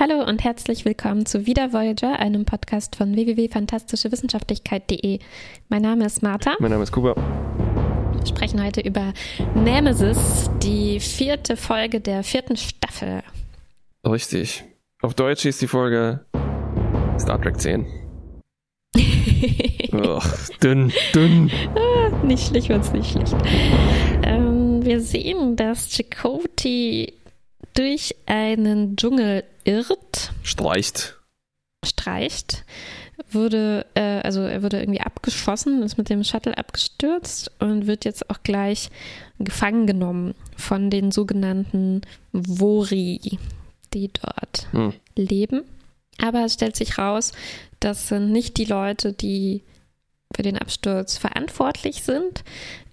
Hallo und herzlich willkommen zu Wieder Voyager, einem Podcast von www.fantastischewissenschaftlichkeit.de. Mein Name ist Martha. Mein Name ist Kuba. Wir sprechen heute über Nemesis, die vierte Folge der vierten Staffel. Richtig. Auf Deutsch ist die Folge Star Trek 10. Ugh, dünn, dünn. Ah, nicht schlecht, wird's nicht schlecht. Ähm, wir sehen, dass Chakotay durch einen Dschungel irrt. Streicht. Streicht. Wurde, äh, also er wurde irgendwie abgeschossen, ist mit dem Shuttle abgestürzt und wird jetzt auch gleich gefangen genommen von den sogenannten Vori, die dort hm. leben. Aber es stellt sich raus, das sind nicht die Leute, die für den Absturz verantwortlich sind,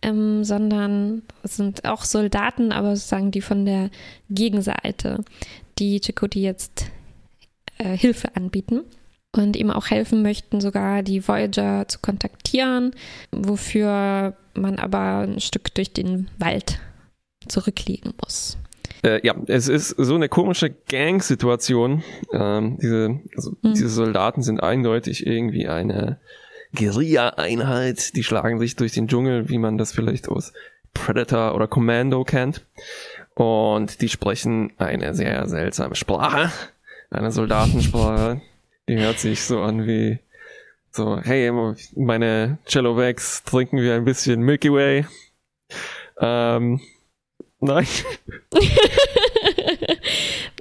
ähm, sondern es sind auch Soldaten, aber sozusagen die von der Gegenseite, die Chakotay jetzt äh, Hilfe anbieten und ihm auch helfen möchten, sogar die Voyager zu kontaktieren, wofür man aber ein Stück durch den Wald zurücklegen muss. Äh, ja, es ist so eine komische Gang-Situation. Ähm, diese, also hm. diese Soldaten sind eindeutig irgendwie eine Guerilla-Einheit, die schlagen sich durch den Dschungel, wie man das vielleicht aus Predator oder Commando kennt. Und die sprechen eine sehr seltsame Sprache, eine Soldatensprache. Die hört sich so an wie so, hey, meine Cello Wags, trinken wir ein bisschen Milky Way. Ähm, nein.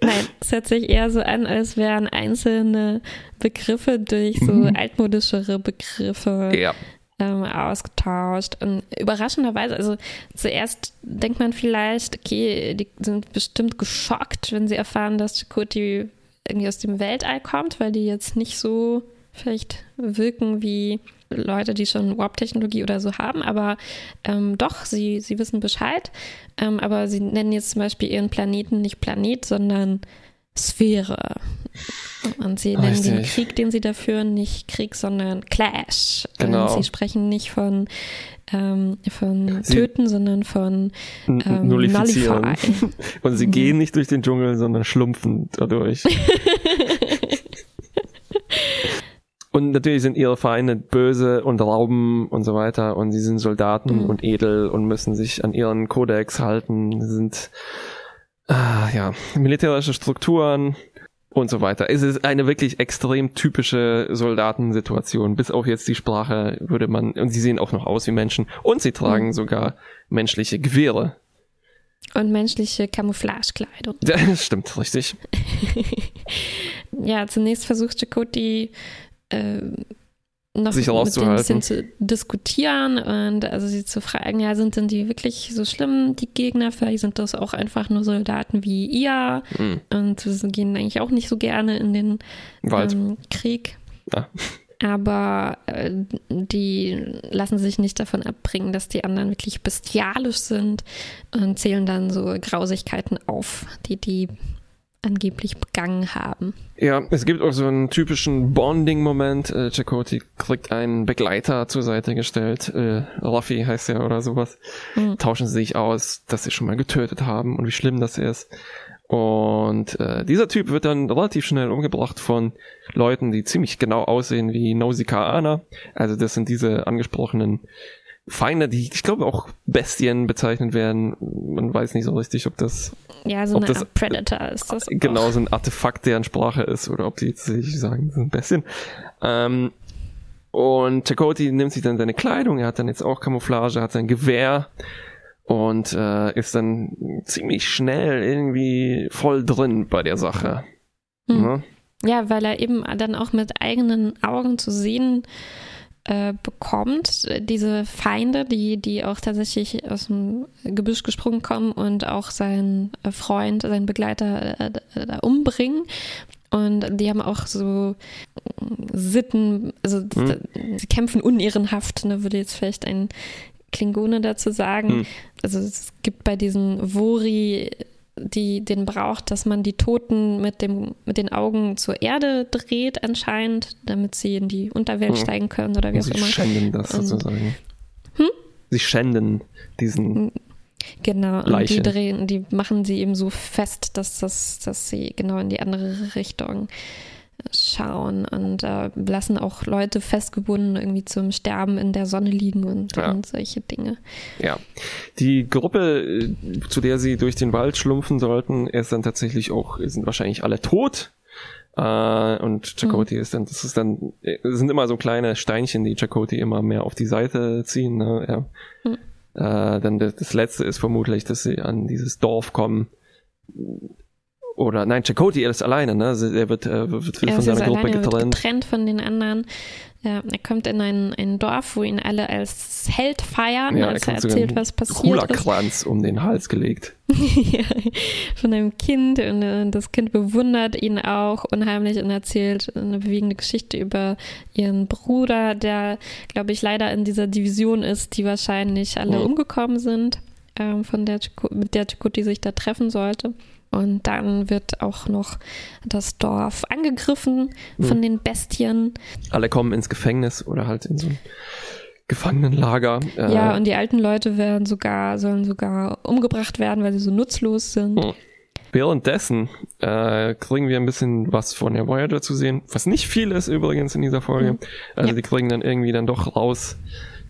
Nein, es hört sich eher so an, als wären einzelne Begriffe durch so mhm. altmodischere Begriffe ja. ähm, ausgetauscht. Und überraschenderweise, also zuerst denkt man vielleicht, okay, die sind bestimmt geschockt, wenn sie erfahren, dass Chakotay irgendwie aus dem Weltall kommt, weil die jetzt nicht so vielleicht wirken wie Leute, die schon Warp-Technologie oder so haben, aber ähm, doch, sie, sie wissen Bescheid. Ähm, aber sie nennen jetzt zum Beispiel ihren Planeten nicht Planet, sondern Sphäre. Und sie nennen Richtig. den Krieg, den sie da führen, nicht Krieg, sondern Clash. Genau. Und sie sprechen nicht von, ähm, von sie Töten, sondern von ähm, Nullifizieren. Und sie mhm. gehen nicht durch den Dschungel, sondern schlumpfen dadurch. Und natürlich sind ihre Feinde böse und rauben und so weiter und sie sind Soldaten mhm. und edel und müssen sich an ihren Kodex halten, sind ah, ja militärische Strukturen und so weiter. Es ist eine wirklich extrem typische Soldatensituation. Bis auf jetzt die Sprache würde man und sie sehen auch noch aus wie Menschen und sie tragen mhm. sogar menschliche Gewehre. Und menschliche Camouflagekleidung. Das stimmt, richtig. ja, zunächst versucht Chakotay äh, noch sich mit denen ein bisschen zu diskutieren und also sie zu fragen, ja, sind denn die wirklich so schlimm, die Gegner? Vielleicht sind das auch einfach nur Soldaten wie ihr mhm. und sie gehen eigentlich auch nicht so gerne in den ähm, Krieg. Ja. Aber äh, die lassen sich nicht davon abbringen, dass die anderen wirklich bestialisch sind und zählen dann so Grausigkeiten auf, die die angeblich begangen haben. Ja, es gibt auch so einen typischen Bonding-Moment. Äh, Chakoti kriegt einen Begleiter zur Seite gestellt. Äh, Ruffy heißt er oder sowas. Mhm. Tauschen sie sich aus, dass sie schon mal getötet haben und wie schlimm das ist. Und äh, dieser Typ wird dann relativ schnell umgebracht von Leuten, die ziemlich genau aussehen wie Nausicaa. Also das sind diese angesprochenen Feinde, die ich glaube auch Bestien bezeichnet werden. Man weiß nicht so richtig, ob das. Ja, so eine das, Art Predator ist das. Genau, auch. so ein Artefakt, deren Sprache ist, oder ob die jetzt sich sagen, sind Bestien. Ähm, und Chakoti nimmt sich dann seine Kleidung, er hat dann jetzt auch Camouflage, hat sein Gewehr und äh, ist dann ziemlich schnell irgendwie voll drin bei der Sache. Hm. Ja? ja, weil er eben dann auch mit eigenen Augen zu sehen äh, bekommt, diese Feinde, die, die auch tatsächlich aus dem Gebüsch gesprungen kommen und auch seinen Freund, seinen Begleiter äh, da umbringen. Und die haben auch so Sitten, also hm. sie kämpfen unehrenhaft, ne, würde jetzt vielleicht ein Klingone dazu sagen. Hm. Also es gibt bei diesen Vori die den braucht, dass man die Toten mit, dem, mit den Augen zur Erde dreht anscheinend, damit sie in die Unterwelt hm. steigen können oder wie auch sie immer. Sie schänden das Und, sozusagen. Hm? Sie schänden diesen. Genau, und die drehen, die machen sie eben so fest, dass, das, dass sie genau in die andere Richtung schauen und äh, lassen auch Leute festgebunden irgendwie zum Sterben in der Sonne liegen und, ja. und solche Dinge. Ja, die Gruppe, äh, zu der sie durch den Wald schlumpfen sollten, ist dann tatsächlich auch, sind wahrscheinlich alle tot. Uh, und Chakoti mhm. ist dann, das ist dann, das sind immer so kleine Steinchen, die Chakoti immer mehr auf die Seite ziehen. Ne? Ja. Mhm. Uh, dann das, das, letzte ist vermutlich, dass sie an dieses Dorf kommen. Oder nein, Chakoti ist alleine, ne? Er wird, äh, wird von seiner Gruppe getrennt. getrennt von den anderen. Ja, er kommt in ein, ein Dorf, wo ihn alle als Held feiern, ja, als er, er erzählt, was passiert ist. Kranz um den Hals gelegt. ja, von einem Kind und äh, das Kind bewundert ihn auch unheimlich und erzählt eine bewegende Geschichte über ihren Bruder, der, glaube ich, leider in dieser Division ist, die wahrscheinlich alle mhm. umgekommen sind, äh, von der, mit der Chikuti sich da treffen sollte. Und dann wird auch noch das Dorf angegriffen von hm. den Bestien. Alle kommen ins Gefängnis oder halt in so ein Gefangenenlager. Äh, ja, und die alten Leute werden sogar, sollen sogar umgebracht werden, weil sie so nutzlos sind. Hm. Währenddessen äh, kriegen wir ein bisschen was von der Voyager zu sehen, was nicht viel ist übrigens in dieser Folge. Mhm. Also ja. die kriegen dann irgendwie dann doch raus,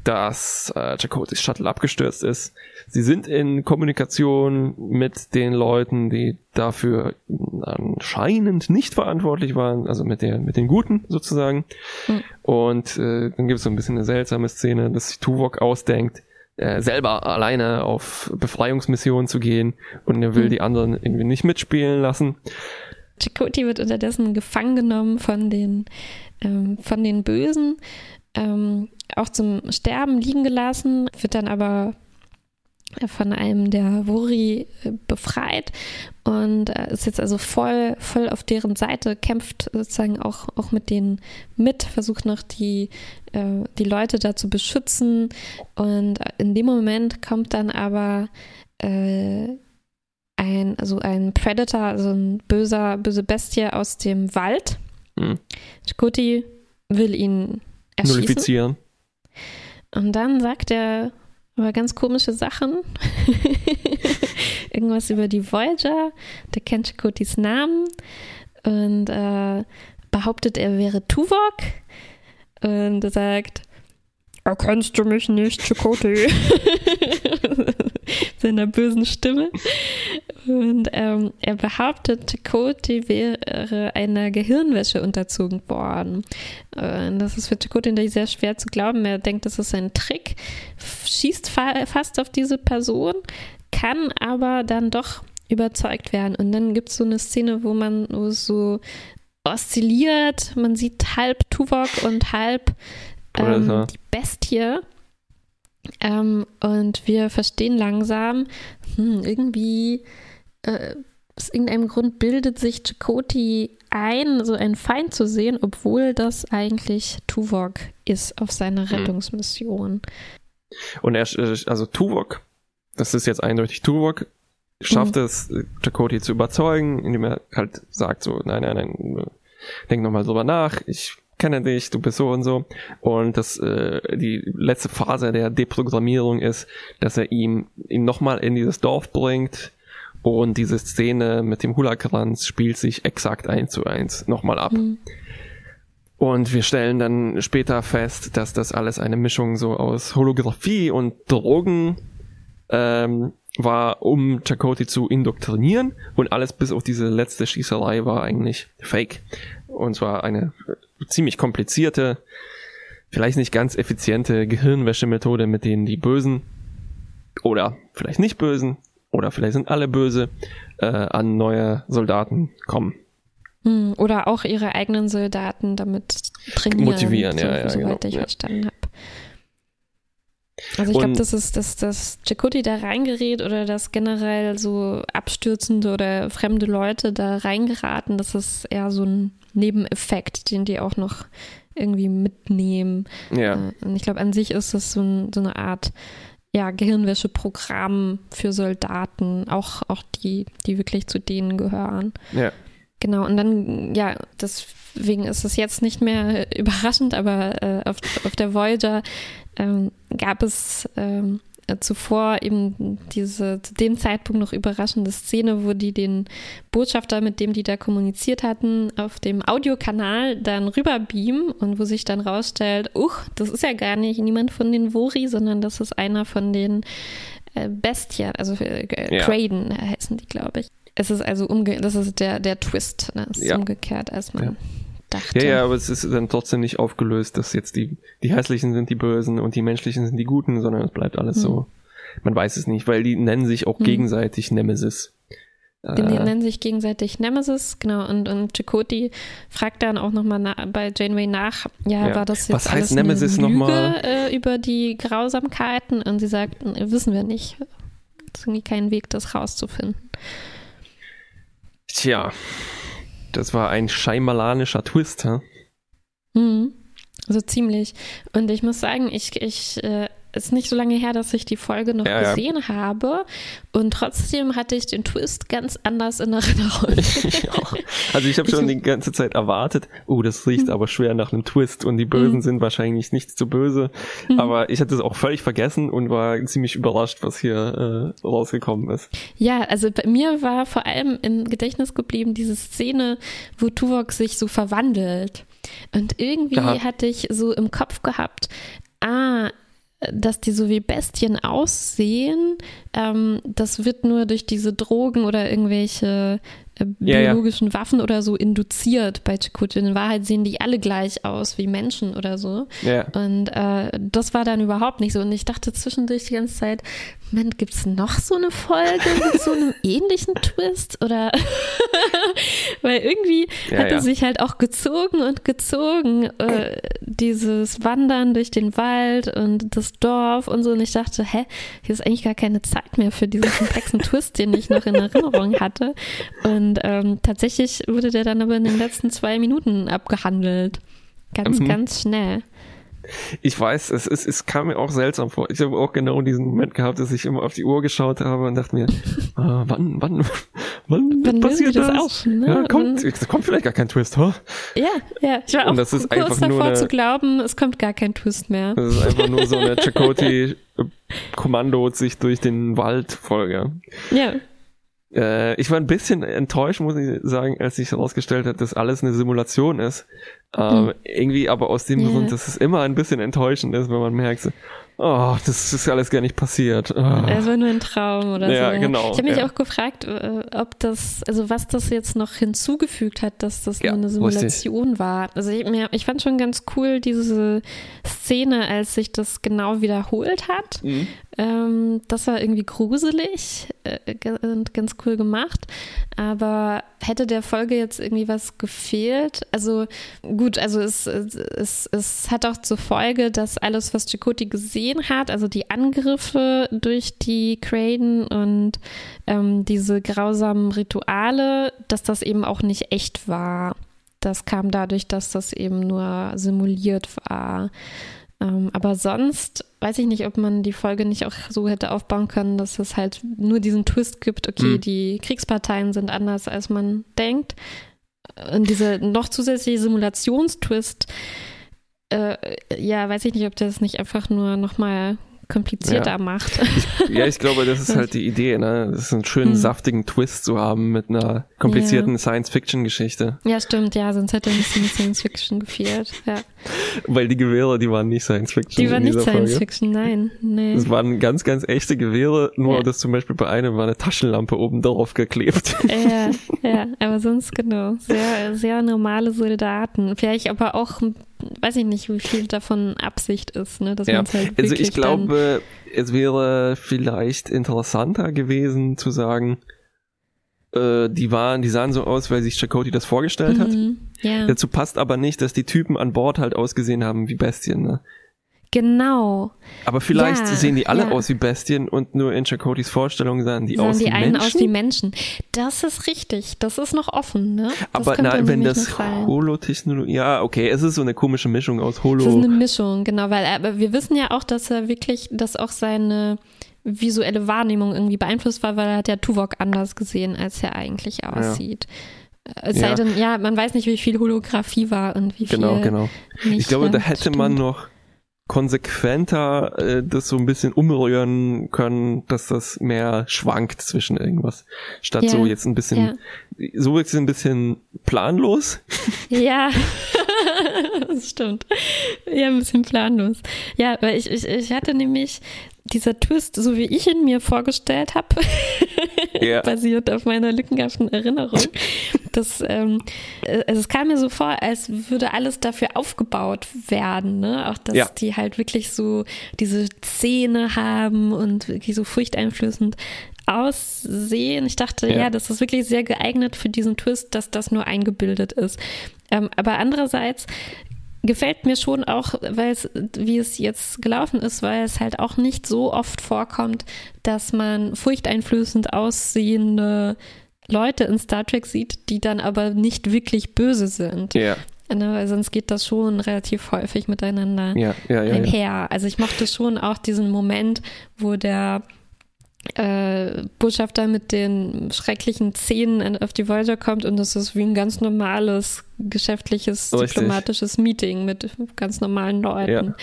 dass äh, Chakotys Shuttle abgestürzt ist. Sie sind in Kommunikation mit den Leuten, die dafür anscheinend nicht verantwortlich waren, also mit der mit den Guten sozusagen. Mhm. Und äh, dann gibt es so ein bisschen eine seltsame Szene, dass sich Tuvok ausdenkt, äh, selber alleine auf Befreiungsmissionen zu gehen und er will mhm. die anderen irgendwie nicht mitspielen lassen. Chakoti wird unterdessen gefangen genommen von den ähm, von den Bösen ähm, auch zum Sterben liegen gelassen, wird dann aber von einem der Wuri äh, befreit und äh, ist jetzt also voll, voll auf deren Seite, kämpft sozusagen auch, auch mit denen mit, versucht noch die, äh, die Leute da zu beschützen und in dem Moment kommt dann aber äh, ein, also ein Predator, also ein böser, böse Bestie aus dem Wald. Mhm. Chakoti will ihn erschießen. Nullifizieren. Und dann sagt er aber ganz komische Sachen. Irgendwas über die Voyager. Der kennt Chakotis Namen und äh, behauptet, er wäre Tuvok. Und sagt, erkennst du mich nicht, Chakoti? Seiner bösen Stimme. Und ähm, er behauptet, Chakoti wäre einer Gehirnwäsche unterzogen worden. Und das ist für Chakoti natürlich sehr schwer zu glauben. Er denkt, das ist ein Trick, schießt fa fast auf diese Person, kann aber dann doch überzeugt werden. Und dann gibt es so eine Szene, wo man wo so oszilliert. Man sieht halb Tuvok und halb ähm, die Bestie. Ähm, und wir verstehen langsam, hm, irgendwie äh, aus irgendeinem Grund bildet sich Chakoti ein, so einen Feind zu sehen, obwohl das eigentlich Tuvok ist auf seiner hm. Rettungsmission. Und er, äh, also Tuvok, das ist jetzt eindeutig Tuvok, schafft mhm. es, Chakoti zu überzeugen, indem er halt sagt so, nein, nein, nein, denk nochmal drüber nach, ich kenne dich, du bist so und so. Und das äh, die letzte Phase der Deprogrammierung ist, dass er ihm ihn nochmal in dieses Dorf bringt, und diese Szene mit dem Hula-Kranz spielt sich exakt eins zu eins nochmal ab. Mhm. Und wir stellen dann später fest, dass das alles eine Mischung so aus Holographie und Drogen ähm, war, um Chakoti zu indoktrinieren. Und alles bis auf diese letzte Schießerei war eigentlich fake. Und zwar eine ziemlich komplizierte, vielleicht nicht ganz effiziente Gehirnwäschemethode, mit denen die Bösen oder vielleicht nicht Bösen oder vielleicht sind alle böse, äh, an neue Soldaten kommen. Hm, oder auch ihre eigenen Soldaten damit trainieren. Motivieren, so, ja, ja, soweit genau, ich ja. verstanden habe. Also ich glaube, das ist, dass das Chakoti da reingerät oder dass generell so abstürzende oder fremde Leute da reingeraten, das ist eher so ein Nebeneffekt, den die auch noch irgendwie mitnehmen. Ja. Äh, und ich glaube, an sich ist das so, ein, so eine Art ja, Gehirnwäscheprogramm für Soldaten, auch, auch die, die wirklich zu denen gehören. Ja. Genau, und dann, ja, deswegen ist es jetzt nicht mehr überraschend, aber äh, auf, auf der Voyager ähm, gab es ähm, äh, zuvor eben diese zu dem Zeitpunkt noch überraschende Szene, wo die den Botschafter, mit dem die da kommuniziert hatten, auf dem Audiokanal dann rüberbeamen und wo sich dann rausstellt, uch, das ist ja gar nicht niemand von den Vori, sondern das ist einer von den äh, Bestien, also äh, ja. Craden heißen die, glaube ich. Es ist also umge das ist der, der Twist, ne? Es ist ja. umgekehrt, man ja. Dachte. Ja, ja, aber es ist dann trotzdem nicht aufgelöst, dass jetzt die, die Hässlichen sind die Bösen und die Menschlichen sind die Guten, sondern es bleibt alles hm. so. Man weiß es nicht, weil die nennen sich auch hm. gegenseitig Nemesis. Die äh, nennen sich gegenseitig Nemesis, genau. Und, und Chakoti fragt dann auch nochmal bei Janeway nach, ja, ja, war das jetzt Was heißt Nemesis nochmal? Äh, über die Grausamkeiten? Und sie sagt, wissen wir nicht. Es ist irgendwie kein Weg, das rauszufinden. Tja, das war ein scheimalanischer Twist, hä? Mhm. So ziemlich. Und ich muss sagen, ich, ich äh, ist nicht so lange her, dass ich die Folge noch ja, gesehen ja. habe. Und trotzdem hatte ich den Twist ganz anders in Erinnerung. ich also ich habe schon die ganze Zeit erwartet, oh, das riecht mhm. aber schwer nach einem Twist und die Bösen mhm. sind wahrscheinlich nicht so böse. Mhm. Aber ich hatte es auch völlig vergessen und war ziemlich überrascht, was hier äh, rausgekommen ist. Ja, also bei mir war vor allem im Gedächtnis geblieben diese Szene, wo Tuvok sich so verwandelt. Und irgendwie Aha. hatte ich so im Kopf gehabt, ah, dass die so wie Bestien aussehen, ähm, das wird nur durch diese Drogen oder irgendwelche biologischen ja, ja. Waffen oder so induziert bei Chakotay. In Wahrheit sehen die alle gleich aus wie Menschen oder so. Ja. Und äh, das war dann überhaupt nicht so. Und ich dachte zwischendurch die ganze Zeit, Moment, gibt es noch so eine Folge mit so einem ähnlichen Twist? Oder weil irgendwie ja, hat er sich halt auch gezogen und gezogen, äh, dieses Wandern durch den Wald und das Dorf und so. Und ich dachte, hä, hier ist eigentlich gar keine Zeit mehr für diesen komplexen Twist, den ich noch in Erinnerung hatte. Und und ähm, tatsächlich wurde der dann aber in den letzten zwei Minuten abgehandelt. Ganz, mhm. ganz schnell. Ich weiß, es, ist, es kam mir auch seltsam vor. Ich habe auch genau diesen Moment gehabt, dass ich immer auf die Uhr geschaut habe und dachte mir, ah, wann, wann, wann, wann passiert das? das? Auf, ne? Ja, kommt, es kommt vielleicht gar kein Twist, huh? Ja, ja. Ich war und das ist kurz davor eine, zu glauben, es kommt gar kein Twist mehr. Das ist einfach nur so eine Chakoti-Kommando sich durch den Wald Folge. Ja. Äh, ich war ein bisschen enttäuscht, muss ich sagen, als sich herausgestellt hat, dass alles eine Simulation ist. Ähm, hm. Irgendwie aber aus dem yeah. Grund, dass es immer ein bisschen enttäuschend ist, wenn man merkt, oh, das ist alles gar nicht passiert. Oh. Es war nur ein Traum oder ja, so. Ja, genau. Ich habe mich ja. auch gefragt, äh, ob das, also was das jetzt noch hinzugefügt hat, dass das ja, nur eine Simulation richtig. war. Also ich, mir, ich fand schon ganz cool diese Szene, als sich das genau wiederholt hat. Mhm. Ähm, das war irgendwie gruselig äh, und ganz cool gemacht. Aber hätte der Folge jetzt irgendwie was gefehlt? Also gut, also es, es, es hat auch zur Folge, dass alles, was Chakoti gesehen hat, also die Angriffe durch die Craden und ähm, diese grausamen Rituale, dass das eben auch nicht echt war. Das kam dadurch, dass das eben nur simuliert war. Ähm, aber sonst weiß ich nicht, ob man die Folge nicht auch so hätte aufbauen können, dass es halt nur diesen Twist gibt, okay, mhm. die Kriegsparteien sind anders, als man denkt. Und diese noch zusätzliche Simulationstwist, äh, ja, weiß ich nicht, ob das nicht einfach nur nochmal komplizierter ja. macht. Ich, ja, ich glaube, das ist halt die Idee, ne? Das ist einen schönen, hm. saftigen Twist zu haben mit einer komplizierten ja. Science-Fiction-Geschichte. Ja, stimmt, ja, sonst hätte ein bisschen Science-Fiction gefehlt, ja. Weil die Gewehre, die waren nicht Science-Fiction. Die waren nicht Science-Fiction, nein, nee. Das waren ganz, ganz echte Gewehre, nur ja. dass zum Beispiel bei einem war eine Taschenlampe oben drauf geklebt. Ja, ja, aber sonst genau. Sehr, sehr normale Soldaten. Vielleicht aber auch weiß ich nicht, wie viel davon Absicht ist, ne? Dass ja. halt also ich glaube, es wäre vielleicht interessanter gewesen zu sagen, äh, die waren, die sahen so aus, weil sich Chakoti das vorgestellt mhm. hat. Ja. Dazu passt aber nicht, dass die Typen an Bord halt ausgesehen haben wie Bestien, ne? Genau. Aber vielleicht ja, sehen die alle ja. aus wie Bestien und nur in Chakotis Vorstellung sahen die sahen aus die wie einen Menschen. aus wie Menschen. Das ist richtig. Das ist noch offen, ne? Das aber na, wenn das Holotechnologie, ja, okay, es ist so eine komische Mischung aus Holo. Es ist eine Mischung, genau, weil aber wir wissen ja auch, dass er wirklich, dass auch seine visuelle Wahrnehmung irgendwie beeinflusst war, weil er hat ja Tuvok anders gesehen, als er eigentlich aussieht. Ja. Es sei denn, ja, man weiß nicht, wie viel Holographie war und wie genau, viel. Genau, genau. Ich glaube, da hätte stimmt. man noch konsequenter äh, das so ein bisschen umrühren können, dass das mehr schwankt zwischen irgendwas. Statt ja. so jetzt ein bisschen, ja. so wirkt es ein bisschen planlos. Ja, das stimmt. Ja, ein bisschen planlos. Ja, weil ich, ich, ich hatte nämlich dieser Twist, so wie ich ihn mir vorgestellt habe, ja. basiert auf meiner lückenhaften Erinnerung. Das, ähm, also es kam mir so vor, als würde alles dafür aufgebaut werden, ne? Auch dass ja. die halt wirklich so diese Szene haben und wirklich so furchteinflößend aussehen. Ich dachte, ja. ja, das ist wirklich sehr geeignet für diesen Twist, dass das nur eingebildet ist. Ähm, aber andererseits gefällt mir schon auch, weil es, wie es jetzt gelaufen ist, weil es halt auch nicht so oft vorkommt, dass man furchteinflößend aussehende Leute in Star Trek sieht, die dann aber nicht wirklich böse sind. Ja. Ne, weil sonst geht das schon relativ häufig miteinander ja, ja, ja, einher. Also ich mochte schon auch diesen Moment, wo der äh, Botschafter mit den schrecklichen Zähnen auf die Voyager kommt und das ist wie ein ganz normales geschäftliches, Richtig. diplomatisches Meeting mit ganz normalen Leuten. Ja.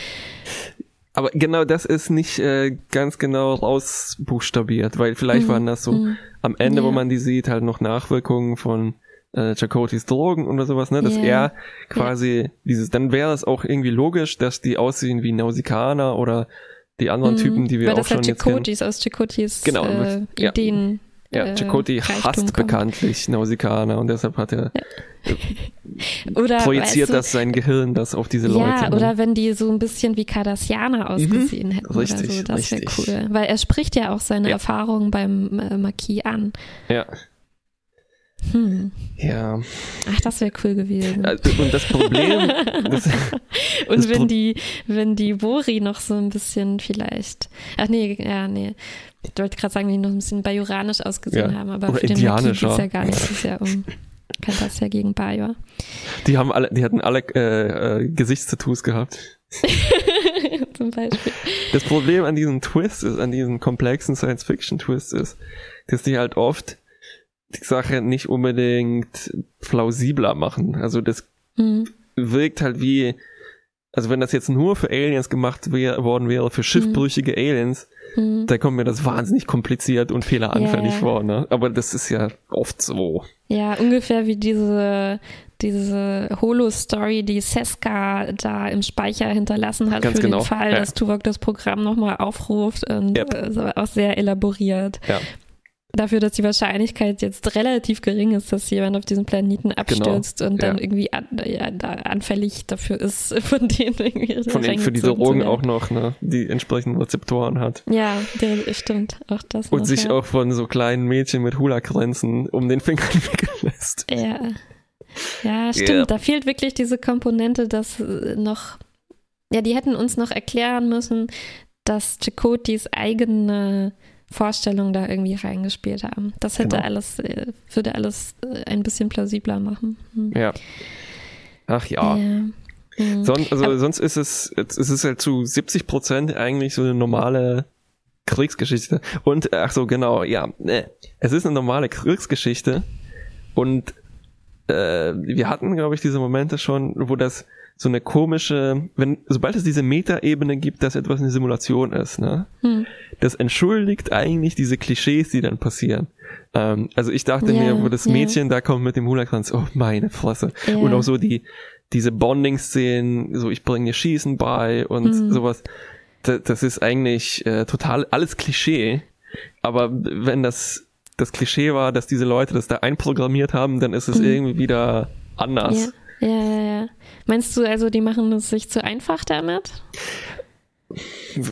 Aber genau das ist nicht äh, ganz genau rausbuchstabiert, weil vielleicht mhm. waren das so mhm. am Ende, ja. wo man die sieht, halt noch Nachwirkungen von äh, Chakotis Drogen oder sowas, ne? Dass yeah. er quasi yeah. dieses, dann wäre es auch irgendwie logisch, dass die aussehen wie Nausikaner oder die anderen mhm, Typen, die wir Weil auch schon halt jetzt kennen. aus Chakotis genau, äh, Ideen. Ja, ja Chakoti äh, hasst kommt. bekanntlich Nausikaner und deshalb hat er ja. oder, projiziert weißt du, das sein Gehirn das auf diese Leute. Ja, ne? oder wenn die so ein bisschen wie Cardassianer mhm. ausgesehen mhm. hätten richtig, oder so, das wäre cool. Weil er spricht ja auch seine ja. Erfahrungen beim äh, Marquis an. Ja. Hm. Ja. Ach, das wäre cool gewesen. Und das Problem. Das, und das wenn Pro die, wenn die Bori noch so ein bisschen vielleicht. Ach nee, ja, nee. Ich wollte gerade sagen, die noch ein bisschen bajoranisch ausgesehen ja. haben, aber Oder für den geht es ja gar nicht. Das ist ja um ja gegen Bajor. Die haben alle, die hatten alle äh, äh, Gesichtstattoos gehabt. Zum Beispiel. Das Problem an diesem Twist ist, an diesem komplexen Science-Fiction-Twist ist, dass die halt oft die Sache nicht unbedingt plausibler machen. Also das mhm. wirkt halt wie, also wenn das jetzt nur für Aliens gemacht wär, worden wäre, für schiffbrüchige mhm. Aliens, mhm. da kommt mir das wahnsinnig kompliziert und fehleranfällig ja, vor, ne? Aber das ist ja oft so. Ja, ungefähr wie diese diese Holo-Story, die Seska da im Speicher hinterlassen hat Ganz für genau. den Fall, ja. dass Tuvok das Programm nochmal aufruft und yep. also auch sehr elaboriert. Ja dafür, dass die Wahrscheinlichkeit jetzt relativ gering ist, dass jemand auf diesem Planeten genau. abstürzt genau. und dann ja. irgendwie an, ja, da anfällig dafür ist, von denen irgendwie Von denen für diese Drogen auch noch ne, die entsprechenden Rezeptoren hat. Ja, der, stimmt, auch das. Und noch, sich ja. auch von so kleinen Mädchen mit Hula-Kränzen um den Finger wickeln lässt. Ja. Ja, stimmt. Yeah. Da fehlt wirklich diese Komponente, dass noch, ja, die hätten uns noch erklären müssen, dass Chakotis eigene Vorstellung da irgendwie reingespielt haben. Das hätte genau. alles, äh, würde alles äh, ein bisschen plausibler machen. Hm. Ja. Ach ja. ja. Hm. Son also Aber sonst ist es, es ist halt zu 70 Prozent eigentlich so eine normale Kriegsgeschichte. Und, ach so, genau, ja. Ne. Es ist eine normale Kriegsgeschichte. Und äh, wir hatten, glaube ich, diese Momente schon, wo das so eine komische, wenn, sobald es diese Metaebene gibt, dass etwas eine Simulation ist, ne? Hm. Das entschuldigt eigentlich diese Klischees, die dann passieren. Ähm, also ich dachte yeah, mir, wo das Mädchen yeah. da kommt mit dem Hulakranz, oh meine Fresse. Yeah. Und auch so die, diese Bonding-Szenen, so ich bringe dir Schießen bei und hm. sowas. Das, das ist eigentlich äh, total alles Klischee. Aber wenn das das Klischee war, dass diese Leute das da einprogrammiert haben, dann ist es hm. irgendwie wieder anders. Ja, ja, ja. Meinst du also, die machen es sich zu einfach damit?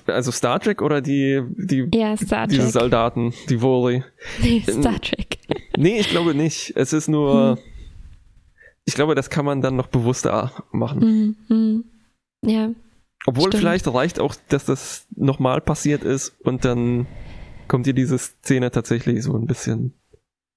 Also Star Trek oder die, die ja, diese Soldaten, die Woli? Nee, Star Trek. Nee, ich glaube nicht. Es ist nur, hm. ich glaube, das kann man dann noch bewusster machen. Mhm. Hm. Ja. Obwohl stimmt. vielleicht reicht auch, dass das nochmal passiert ist und dann kommt dir diese Szene tatsächlich so ein bisschen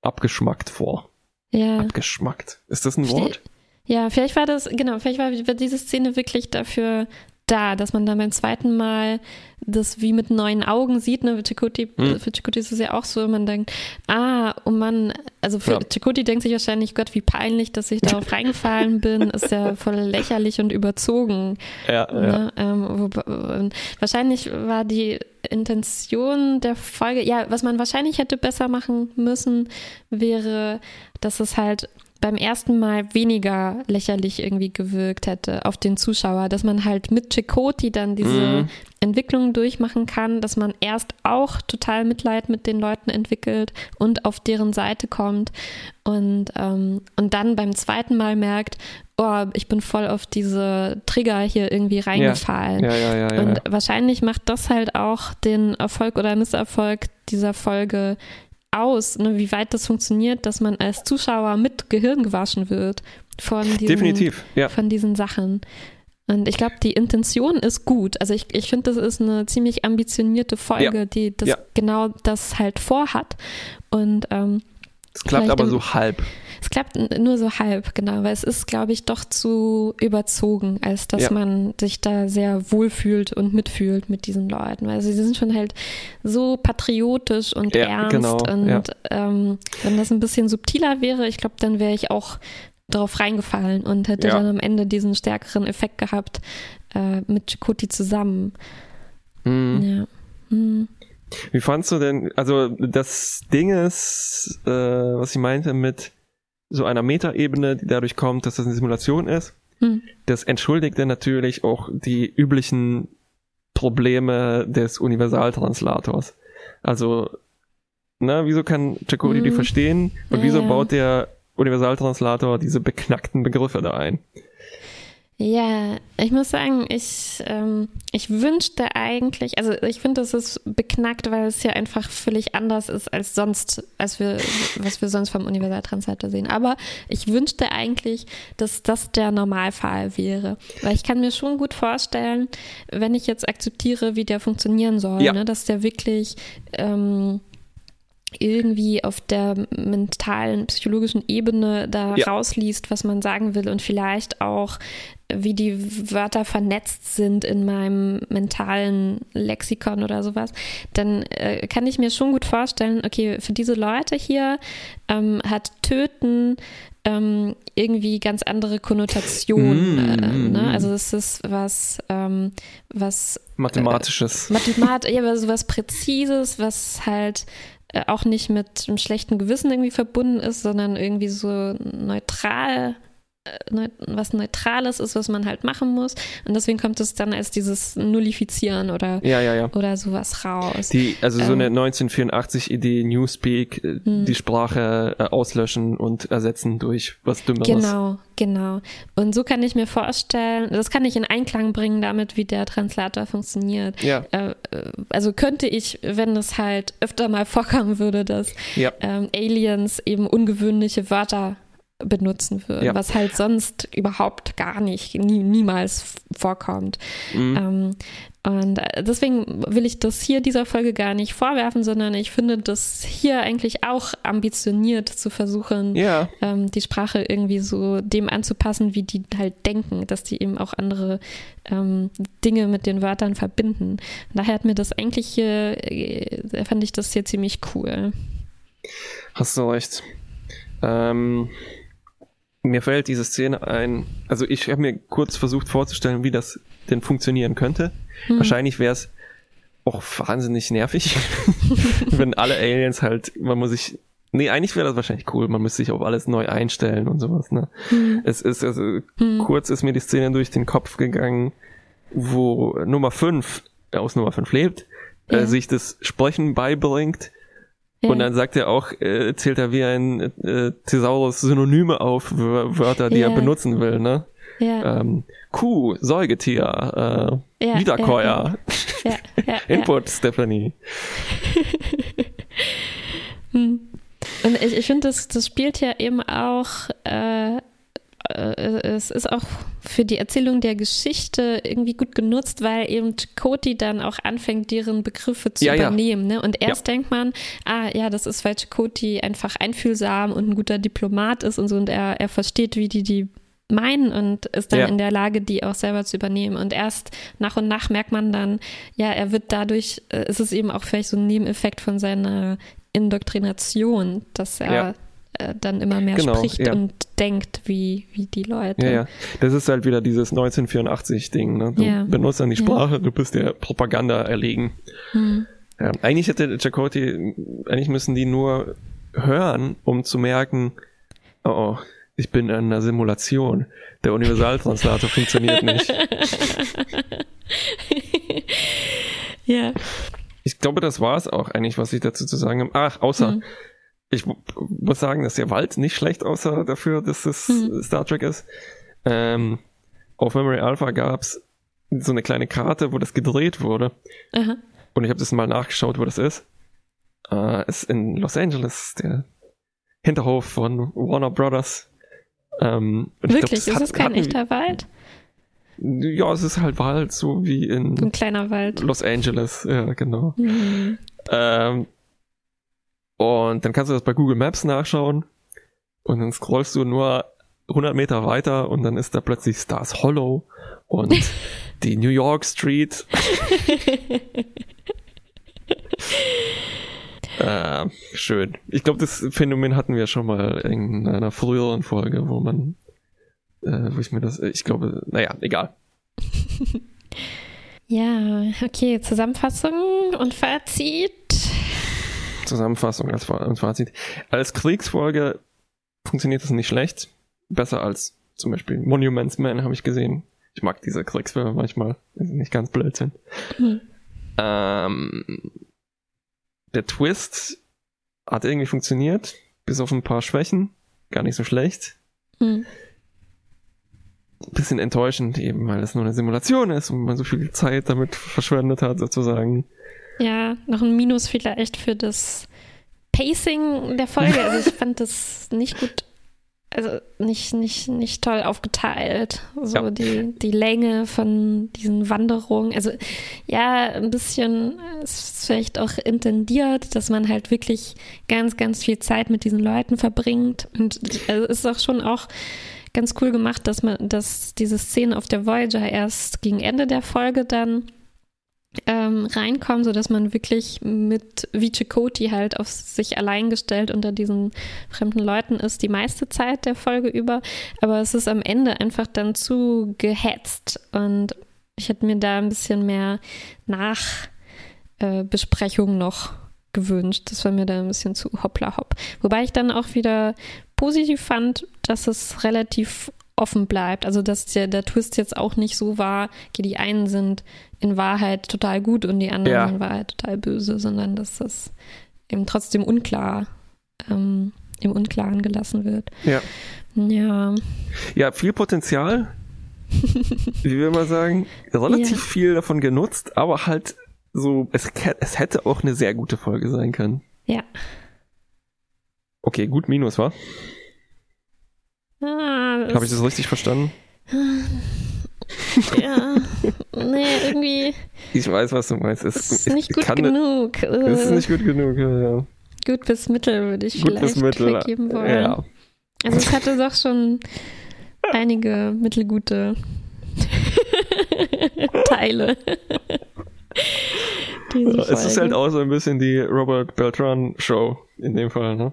abgeschmackt vor. Ja. Abgeschmackt. Ist das ein Wort? Ja, vielleicht war das, genau, vielleicht war, diese Szene wirklich dafür da, dass man dann beim zweiten Mal das wie mit neuen Augen sieht. Ne? Für Chakoti, hm. für Chakoti ist es ja auch so, man denkt, ah, oh Mann, also für ja. Chakoti denkt sich wahrscheinlich, Gott, wie peinlich, dass ich darauf reingefallen bin, ist ja voll lächerlich und überzogen. Ja, ne? ja. Ähm, wo, wahrscheinlich war die Intention der Folge, ja, was man wahrscheinlich hätte besser machen müssen, wäre, dass es halt beim ersten Mal weniger lächerlich irgendwie gewirkt hätte auf den Zuschauer, dass man halt mit Chakoti dann diese mhm. Entwicklung durchmachen kann, dass man erst auch total Mitleid mit den Leuten entwickelt und auf deren Seite kommt und, ähm, und dann beim zweiten Mal merkt, oh, ich bin voll auf diese Trigger hier irgendwie reingefallen. Ja. Ja, ja, und wahrscheinlich macht das halt auch den Erfolg oder Misserfolg dieser Folge aus, ne, wie weit das funktioniert, dass man als Zuschauer mit Gehirn gewaschen wird von diesen, Definitiv, ja. von diesen Sachen. Und ich glaube, die Intention ist gut. Also ich, ich finde, das ist eine ziemlich ambitionierte Folge, ja. die das ja. genau das halt vorhat. Und ähm, es klappt aber so halb. Es klappt nur so halb, genau, weil es ist, glaube ich, doch zu überzogen, als dass ja. man sich da sehr wohlfühlt und mitfühlt mit diesen Leuten. Weil sie sind schon halt so patriotisch und ja, ernst. Genau, und ja. ähm, wenn das ein bisschen subtiler wäre, ich glaube, dann wäre ich auch drauf reingefallen und hätte dann am Ende diesen stärkeren Effekt gehabt äh, mit Chakoti zusammen. Mhm. Ja. Mhm. Wie fandst du denn, also das Ding ist, äh, was ich meinte mit so einer Metaebene, die dadurch kommt, dass das eine Simulation ist. Hm. Das entschuldigt dann natürlich auch die üblichen Probleme des Universaltranslators. Also, na, wieso kann Chakoti hm. die verstehen und ja, wieso baut der Universaltranslator diese beknackten Begriffe da ein? Ja, ich muss sagen, ich, ähm, ich wünschte eigentlich, also ich finde, das ist beknackt, weil es ja einfach völlig anders ist als sonst, als wir, was wir sonst vom Universaltranslator sehen. Aber ich wünschte eigentlich, dass das der Normalfall wäre. Weil ich kann mir schon gut vorstellen, wenn ich jetzt akzeptiere, wie der funktionieren soll, ja. ne, dass der wirklich ähm, irgendwie auf der mentalen, psychologischen Ebene da ja. rausliest, was man sagen will und vielleicht auch, wie die Wörter vernetzt sind in meinem mentalen Lexikon oder sowas, dann äh, kann ich mir schon gut vorstellen, okay, für diese Leute hier ähm, hat Töten ähm, irgendwie ganz andere Konnotationen. Mm, äh, ne? Mm. Also es ist was, ähm, was Mathematisches. Äh, Mathemat ja, so was Präzises, was halt äh, auch nicht mit einem schlechten Gewissen irgendwie verbunden ist, sondern irgendwie so neutral äh, was Neutrales ist, was man halt machen muss. Und deswegen kommt es dann als dieses Nullifizieren oder, ja, ja, ja. oder sowas raus. Die, also so eine 1984-Idee, ähm. Newspeak, äh, hm. die Sprache auslöschen und ersetzen durch was Dümmeres. Genau, genau. Und so kann ich mir vorstellen, das kann ich in Einklang bringen damit, wie der Translator funktioniert. Ja. also könnte ich, wenn es halt öfter mal vorkommen würde, dass ähm, Aliens eben ungewöhnliche Wörter benutzen würde, ja. was halt sonst überhaupt gar nicht, nie, niemals vorkommt. Mhm. Ähm, und deswegen will ich das hier dieser Folge gar nicht vorwerfen, sondern ich finde das hier eigentlich auch ambitioniert zu versuchen, ja. ähm, die Sprache irgendwie so dem anzupassen, wie die halt denken, dass die eben auch andere ähm, Dinge mit den Wörtern verbinden. Daher hat mir das eigentlich hier, äh, fand ich das hier ziemlich cool. Hast du recht. Ähm, mir fällt diese Szene ein, also ich habe mir kurz versucht vorzustellen, wie das denn funktionieren könnte. Hm. Wahrscheinlich wäre es auch wahnsinnig nervig, wenn alle Aliens halt, man muss sich, nee, eigentlich wäre das wahrscheinlich cool, man müsste sich auf alles neu einstellen und sowas, ne. Hm. Es ist, also, hm. kurz ist mir die Szene durch den Kopf gegangen, wo Nummer 5 aus Nummer 5 lebt, äh, ja. äh, sich das Sprechen beibringt und dann sagt er auch, äh, zählt er wie ein äh, Thesaurus Synonyme auf, Wörter, die yeah. er benutzen will, ne? Ja. Ähm, Kuh, Säugetier, äh, ja, Wiederkäuer. Ja, ja, Input, Stephanie. hm. Und ich, ich finde, das, das spielt ja eben auch äh, äh, es ist auch für die Erzählung der Geschichte irgendwie gut genutzt, weil eben Chakoti dann auch anfängt, deren Begriffe zu ja, übernehmen. Ja. Ne? Und erst ja. denkt man, ah ja, das ist, weil Chakoti einfach einfühlsam und ein guter Diplomat ist und so und er, er versteht, wie die die meinen und ist dann ja. in der Lage, die auch selber zu übernehmen. Und erst nach und nach merkt man dann, ja, er wird dadurch, äh, ist es eben auch vielleicht so ein Nebeneffekt von seiner Indoktrination, dass er ja. Äh, dann immer mehr genau, spricht ja. und denkt wie, wie die Leute. Ja, ja. Das ist halt wieder dieses 1984-Ding. Ne? Du benutzt dann die Sprache, du bist der Propaganda erlegen. Hm. eigentlich hätte Chakoti, eigentlich müssen die nur hören, um zu merken, oh, oh ich bin in einer Simulation. Der Universaltranslator funktioniert nicht. ja. Ich glaube, das war es auch eigentlich, was ich dazu zu sagen habe. Ach, außer, mhm. Ich muss sagen, dass der Wald nicht schlecht außer dafür, dass es mhm. Star Trek ist. Ähm, auf Memory Alpha gab's so eine kleine Karte, wo das gedreht wurde. Aha. Und ich habe das mal nachgeschaut, wo das ist. Äh, ist in Los Angeles, der Hinterhof von Warner Brothers. Ähm, Wirklich? Glaub, ist es kein echter Wald? Ja, es ist halt Wald, so wie in ein kleiner Wald. Los Angeles, ja, genau. Mhm. Ähm, und dann kannst du das bei Google Maps nachschauen und dann scrollst du nur 100 Meter weiter und dann ist da plötzlich Stars Hollow und die New York Street. äh, schön. Ich glaube, das Phänomen hatten wir schon mal in einer früheren Folge, wo man äh, wo ich mir das, ich glaube, naja, egal. ja, okay, Zusammenfassung und Fazit. Zusammenfassung als Fazit. Als Kriegsfolge funktioniert das nicht schlecht. Besser als zum Beispiel Monuments Man habe ich gesehen. Ich mag diese Kriegsfilme manchmal, wenn sie nicht ganz blöd sind. Mhm. Ähm, der Twist hat irgendwie funktioniert, bis auf ein paar Schwächen. Gar nicht so schlecht. Mhm bisschen enttäuschend eben, weil es nur eine Simulation ist und man so viel Zeit damit verschwendet hat, sozusagen. Ja, noch ein Minus vielleicht für das Pacing der Folge. Also ich fand das nicht gut, also nicht, nicht, nicht toll aufgeteilt. So ja. die, die Länge von diesen Wanderungen. Also ja, ein bisschen ist vielleicht auch intendiert, dass man halt wirklich ganz, ganz viel Zeit mit diesen Leuten verbringt. Und also ist auch schon auch ganz cool gemacht, dass man, dass diese Szene auf der Voyager erst gegen Ende der Folge dann ähm, reinkommen, sodass man wirklich mit Vichikoti halt auf sich allein gestellt unter diesen fremden Leuten ist, die meiste Zeit der Folge über. Aber es ist am Ende einfach dann zu gehetzt und ich hätte mir da ein bisschen mehr Nachbesprechung äh, noch gewünscht. Das war mir da ein bisschen zu hoppla hopp. Wobei ich dann auch wieder positiv fand, dass es relativ offen bleibt. Also dass der, der Twist jetzt auch nicht so war, okay, die einen sind in Wahrheit total gut und die anderen ja. in Wahrheit total böse, sondern dass das eben trotzdem unklar ähm, im Unklaren gelassen wird. Ja. Ja. Ja, viel Potenzial. wie will man sagen, relativ ja. viel davon genutzt, aber halt so, es, es hätte auch eine sehr gute Folge sein können. Ja. Okay, gut Minus, war? Ah, Habe ich das richtig verstanden? ja, nee, irgendwie. Ich weiß, was du meinst. Es ist nicht gut genug. Es ist nicht gut genug, ja. Gut bis Mittel würde ich gut vielleicht bis Mittel, vergeben wollen. Ja. Also es hatte doch schon einige mittelgute Teile. es ist halt auch so ein bisschen die Robert Beltran Show in dem Fall, ne?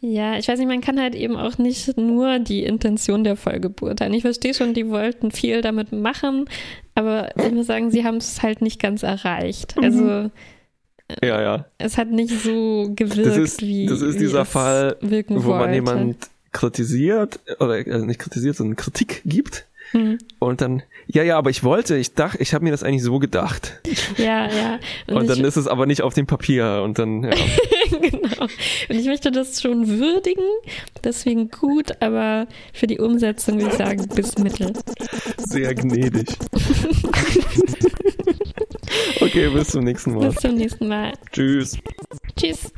Ja, ich weiß nicht, man kann halt eben auch nicht nur die Intention der Folge beurteilen. Ich verstehe schon, die wollten viel damit machen, aber ich muss sagen, sie haben es halt nicht ganz erreicht. Mhm. Also ja, ja. Es hat nicht so gewirkt, das ist, wie Das ist dieser Fall, wo man jemand kritisiert, oder also nicht kritisiert, sondern Kritik gibt hm. Und dann, ja, ja, aber ich wollte, ich dachte, ich habe mir das eigentlich so gedacht. Ja, ja. Und, und dann ist es aber nicht auf dem Papier und dann, ja. genau. Und ich möchte das schon würdigen, deswegen gut, aber für die Umsetzung würde ich sagen, bis Mittel. Sehr gnädig. okay, bis zum nächsten Mal. Bis zum nächsten Mal. Tschüss. Tschüss.